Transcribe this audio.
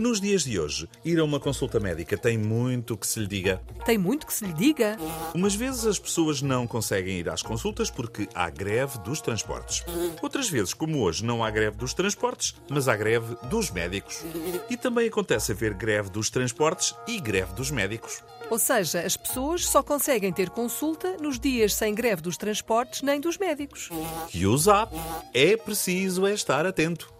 Nos dias de hoje, ir a uma consulta médica tem muito que se lhe diga. Tem muito que se lhe diga. Umas vezes as pessoas não conseguem ir às consultas porque há greve dos transportes. Outras vezes, como hoje, não há greve dos transportes, mas há greve dos médicos. E também acontece haver greve dos transportes e greve dos médicos. Ou seja, as pessoas só conseguem ter consulta nos dias sem greve dos transportes nem dos médicos. E o zap é preciso é estar atento.